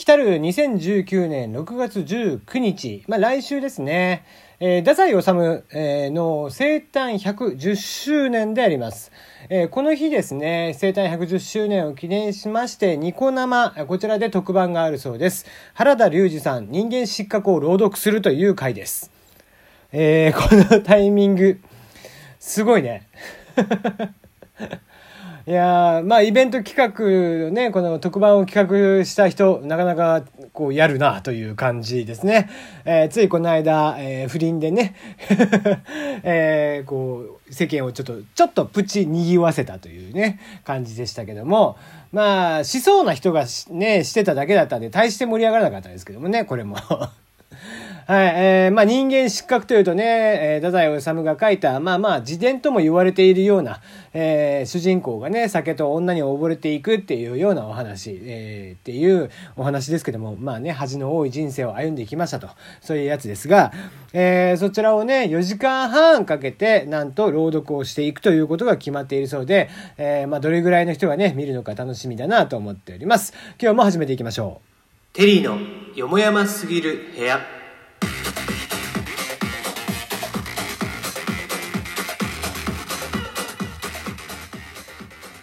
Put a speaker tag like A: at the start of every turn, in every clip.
A: 来たる2019年6月19日、まあ来週ですね、えー、太宰治、えー、の生誕110周年であります。えー、この日ですね、生誕110周年を記念しまして、ニコ生、こちらで特番があるそうです。原田隆二さん、人間失格を朗読するという回です。えー、このタイミング、すごいね。いやまあイベント企画ね、この特番を企画した人、なかなかこうやるなという感じですね。えー、ついこの間、えー、不倫でね、えー、こう世間をちょっと、ちょっとプチ賑わせたというね、感じでしたけども、まあ、しそうな人がね、してただけだったんで、大して盛り上がらなかったですけどもね、これも。はい、えー、まあ人間失格というとね、えー、太宰治が書いた、まあまあ自伝とも言われているような、えー、主人公がね、酒と女に溺れていくっていうようなお話、えー、っていうお話ですけども、まあね、恥の多い人生を歩んでいきましたと、そういうやつですが、えー、そちらをね、4時間半かけて、なんと朗読をしていくということが決まっているそうで、えー、まあどれぐらいの人がね、見るのか楽しみだなと思っております。今日も始めていきましょう。テリーのよもやますぎる部屋。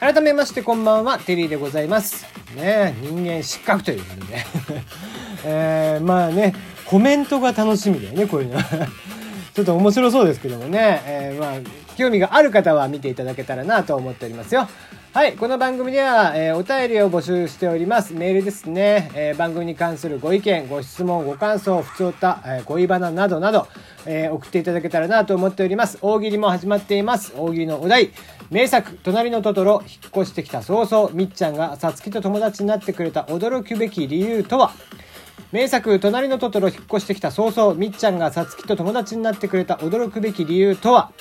A: 改めましてこんばんは、テリーでございます。ね人間失格ということで。えー、まあね、コメントが楽しみだよね、こういうのは。ちょっと面白そうですけどもね、えー、まあ、興味がある方は見ていただけたらなと思っておりますよ。はい、この番組では、えー、お便りを募集しております。メールですね、えー、番組に関するご意見、ご質問、ご感想、不調た、えー、ご意バなどなど、え送っていただけたらなと思っております。大喜利も始まっています。大喜利のお題、名作、隣のトトロ、引っ越してきた早々、みっちゃんがさつきと友達になってくれた驚くべき理由とは？名作、隣のトトロ、引っ越してきた早々、みっちゃんがさつきと友達になってくれた驚くべき理由とは？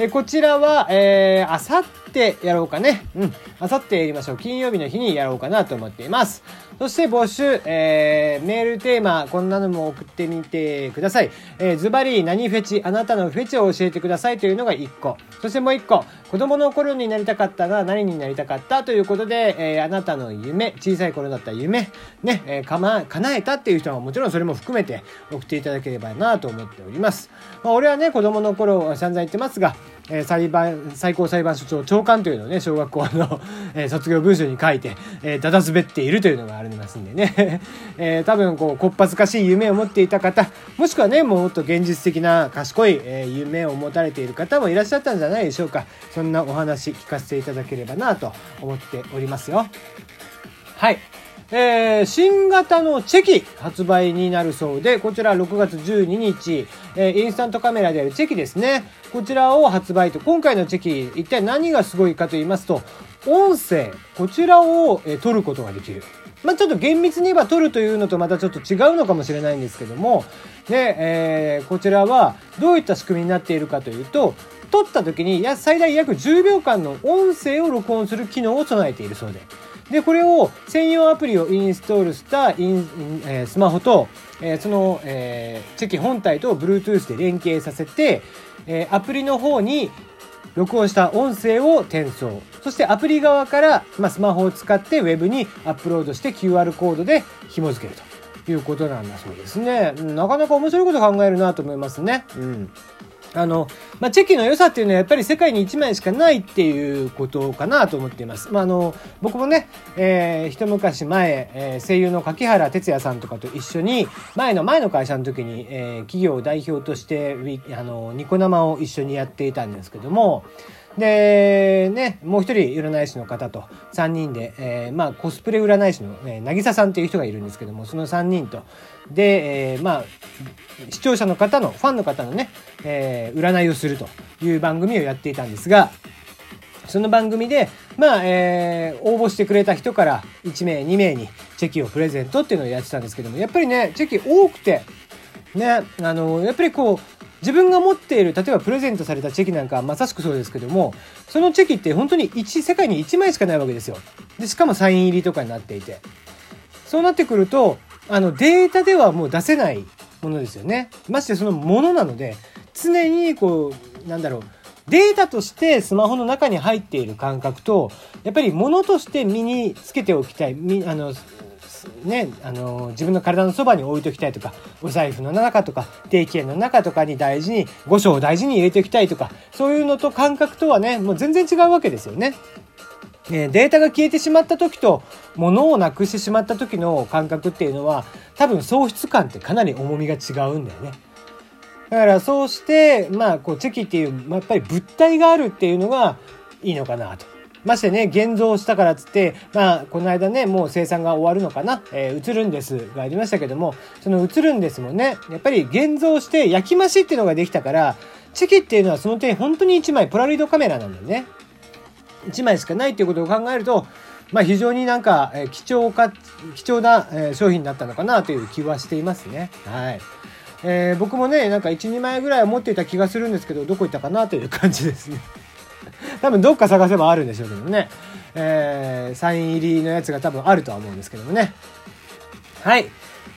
A: えこちらは、えー、あさってやろうかね。うん。あさってやりましょう。金曜日の日にやろうかなと思っています。そして募集、えー、メールテーマ、こんなのも送ってみてください。えー、ズバリ何フェチ、あなたのフェチを教えてくださいというのが1個。そしてもう1個、子供の頃になりたかったが何になりたかったということで、えー、あなたの夢、小さい頃だった夢、ね、えー、かま、叶えたっていう人はもちろんそれも含めて送っていただければなと思っております。まあ、俺はね、子供の頃散々言ってますが、え、裁判、最高裁判所長長官というのをね、小学校の、え、卒業文書に書いて、えー、だだ滑っているというのがありますんでね、えー、多分こう、こっぱずかしい夢を持っていた方、もしくはね、もっと現実的な賢い、えー、夢を持たれている方もいらっしゃったんじゃないでしょうか。そんなお話聞かせていただければなと思っておりますよ。はい。えー、新型のチェキ発売になるそうで、こちら6月12日、えー、インスタントカメラであるチェキですね。こちらを発売と、今回のチェキ、一体何がすごいかと言いますと、音声、こちらを、えー、撮ることができる。まあ、ちょっと厳密に言えば撮るというのとまたちょっと違うのかもしれないんですけども、ね、えー、こちらはどういった仕組みになっているかというと、撮った時に最大約10秒間の音声を録音する機能を備えているそうで。で、これを専用アプリをインストールしたイン、えー、スマホと、えー、その、えー、チェキ本体と Bluetooth で連携させて、えー、アプリの方に録音した音声を転送。そしてアプリ側から、まあ、スマホを使って Web にアップロードして QR コードで紐付けるということなんだそうですね。なかなか面白いこと考えるなと思いますね。うん。あの、まあ、チェキの良さっていうのはやっぱり世界に1枚しかないっていうことかなと思っています。まあ、あの、僕もね、えー、一昔前、えー、声優の柿原哲也さんとかと一緒に、前の前の会社の時に、えー、企業代表として、あの、ニコ生を一緒にやっていたんですけども、で、ね、もう一人占い師の方と3人で、えー、まあコスプレ占い師の、えー、渚さんっていう人がいるんですけども、その3人と、で、えー、まあ、視聴者の方の、ファンの方のね、えー、占いをするという番組をやっていたんですが、その番組で、まあ、えー、応募してくれた人から1名、2名にチェキをプレゼントっていうのをやってたんですけども、やっぱりね、チェキ多くて、ね、あの、やっぱりこう、自分が持っている例えばプレゼントされたチェキなんかまさしくそうですけどもそのチェキって本当に1世界に1枚しかないわけですよ。でしかもサイン入りとかになっていて。そうなってくるとあのデータではもう出せないものですよね。ましてそのものなので常にこうなんだろうデータとしてスマホの中に入っている感覚とやっぱり物として身につけておきたいあのね、あの自分の体のそばに置いときたいとかお財布の中とか定期券の中とかに大事に五章を大事に入れておきたいとかそういうのと感覚とはねもう全然違うわけですよね。データが消えてしまった時と物をなくしてしまった時の感覚っていうのは多分喪失感ってかなり重みが違うんだよね。だからそうしてまあこうチェキっていうま、やっぱり物体があるっていうのがいいのかなと。ましてね、現像したからっつって、まあ、この間ね、もう生産が終わるのかな、えー、映るんですがありましたけども、その映るんですもね、やっぱり現像して焼き増しっていうのができたから、チェキっていうのはその点本当に1枚ポラロイドカメラなんだよね。1枚しかないっていうことを考えると、まあ、非常になんか、えー、貴重か、貴重な、えー、商品だったのかなという気はしていますね。はい。えー、僕もね、なんか1、2枚ぐらいは持っていた気がするんですけど、どこ行ったかなという感じですね。多分どっか探せばあるんでしょうけどね。えー、サイン入りのやつが多分あるとは思うんですけどもね。はい。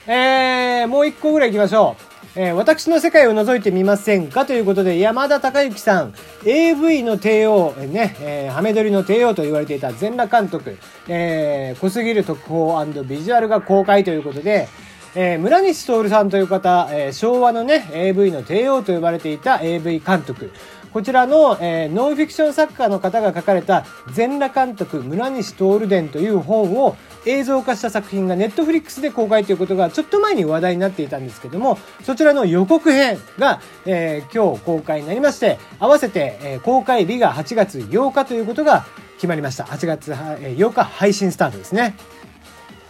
A: えー、もう一個ぐらい行きましょう。えー、私の世界を覗いてみませんかということで、山田孝之さん、AV の帝王、ね、えー、ハメ撮りの帝王と言われていた全裸監督、えー、濃すぎる特報ビジュアルが公開ということで、えー、村西徹さんという方、えー、昭和のね、AV の帝王と呼ばれていた AV 監督。こちらの、えー、ノンフィクション作家の方が書かれた全裸監督村西徹伝という本を映像化した作品がネットフリックスで公開ということがちょっと前に話題になっていたんですけども、そちらの予告編が、えー、今日公開になりまして、合わせて、えー、公開日が8月8日ということが決まりました。8月8日配信スタートですね。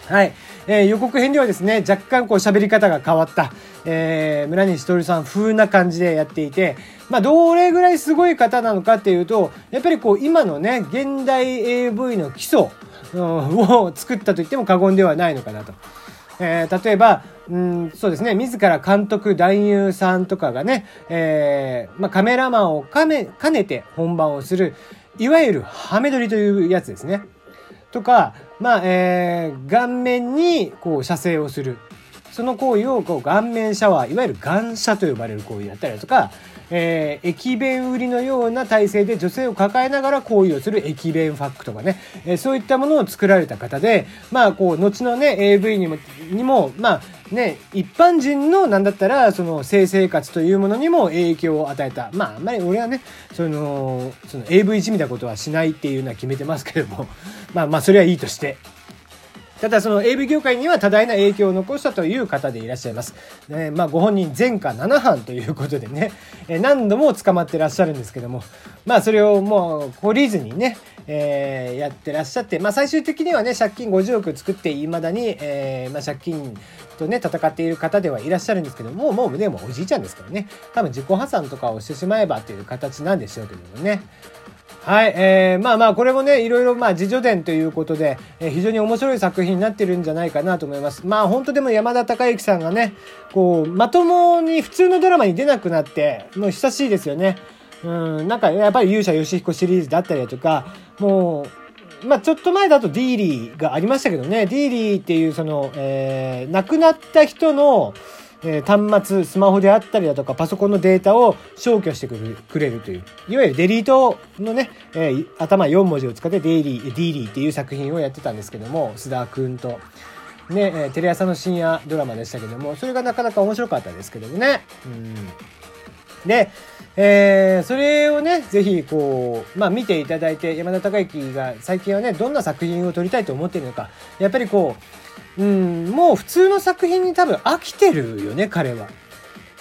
A: はい。えー、予告編ではですね、若干こう喋り方が変わった、えー、村西徹さん風な感じでやっていて、まあ、どれぐらいすごい方なのかっていうと、やっぱりこう、今のね、現代 AV の基礎、を作ったと言っても過言ではないのかなと。えー、例えば、うん、そうですね、自ら監督、男優さんとかがね、えー、まあ、カメラマンを兼ねて本番をする、いわゆるハメ撮りというやつですね。とか、まあ、えー、顔面にこう射精をする。その行為をこう顔面シャワー、いわゆる顔射と呼ばれる行為だったりとか、えー、駅弁売りのような体勢で女性を抱えながら行為をする駅弁ファックとかね、えー、そういったものを作られた方で、まあ、こう、後のね、AV にも、にも、まあ、ね、一般人のなんだったら、その性生活というものにも影響を与えた。まあ、あんまり俺はね、その、その AV じみたことはしないっていうのは決めてますけども、まあまあ、それはいいとして。ただその AV 業界には多大な影響を残したという方でいらっしゃいます。えまあご本人前科7犯ということでね、え何度も捕まってらっしゃるんですけども、まあそれをもう懲りずにね、えー、やってらっしゃって、まあ最終的にはね、借金50億作って未だに、えー、まあ借金とね、戦っている方ではいらっしゃるんですけども、もうでもおじいちゃんですからね、多分自己破産とかをしてしまえばっていう形なんでしょうけどもね。はい、えー、まあまあ、これもね、いろいろ、まあ、自助伝ということで、えー、非常に面白い作品になってるんじゃないかなと思います。まあ、本当でも山田孝之さんがね、こう、まともに普通のドラマに出なくなって、もう久しいですよね。うん、なんか、やっぱり勇者ヨシヒコシリーズだったりだとか、もう、まあ、ちょっと前だとディーリーがありましたけどね、ディーリーっていう、その、えー、亡くなった人の、え、端末、スマホであったりだとか、パソコンのデータを消去してくれるという、いわゆるデリートのね、えー、頭4文字を使ってデイリー、ディーリーっていう作品をやってたんですけども、須田くんと。ね、え、テレ朝の深夜ドラマでしたけども、それがなかなか面白かったですけどもね。うん。で、えー、それをね、ぜひ、こう、まあ見ていただいて、山田孝之が最近はね、どんな作品を撮りたいと思っているのか、やっぱりこう、うん、もう普通の作品に多分飽きてるよね、彼は。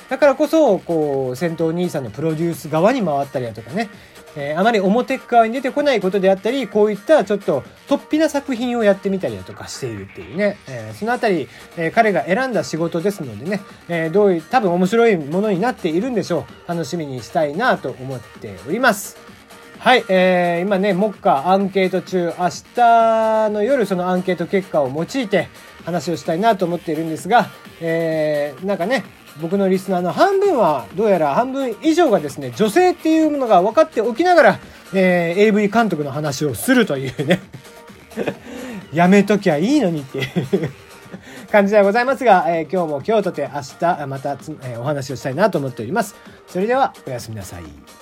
A: だからこそ、こう、戦闘兄さんのプロデュース側に回ったりだとかね、えー、あまり表側に出てこないことであったり、こういったちょっと突飛な作品をやってみたりだとかしているっていうね、えー、そのあたり、えー、彼が選んだ仕事ですのでね、えどういう、多分面白いものになっているんでしょう。楽しみにしたいなと思っております。はい、えー、今ね、目下アンケート中、明日の夜そのアンケート結果を用いて話をしたいなと思っているんですが、えー、なんかね、僕のリスナーの半分は、どうやら半分以上がですね、女性っていうものが分かっておきながら、えー、AV 監督の話をするというね やめときゃいいのにっていう感じではございますが、えー、今日も今日とて明日また、えー、お話をしたいなと思っております。それではおやすみなさい。